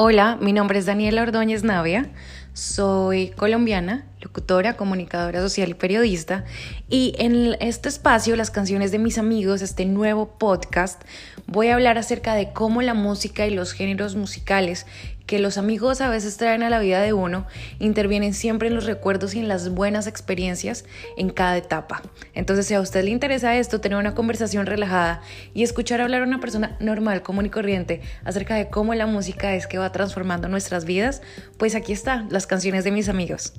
Hola, mi nombre es Daniela Ordóñez Navia, soy colombiana, locutora, comunicadora social y periodista y en este espacio, Las canciones de mis amigos, este nuevo podcast, voy a hablar acerca de cómo la música y los géneros musicales que los amigos a veces traen a la vida de uno intervienen siempre en los recuerdos y en las buenas experiencias en cada etapa. Entonces, si a usted le interesa esto, tener una conversación relajada y escuchar hablar a una persona normal, común y corriente acerca de cómo la música es que va transformando nuestras vidas, pues aquí está, las canciones de mis amigos.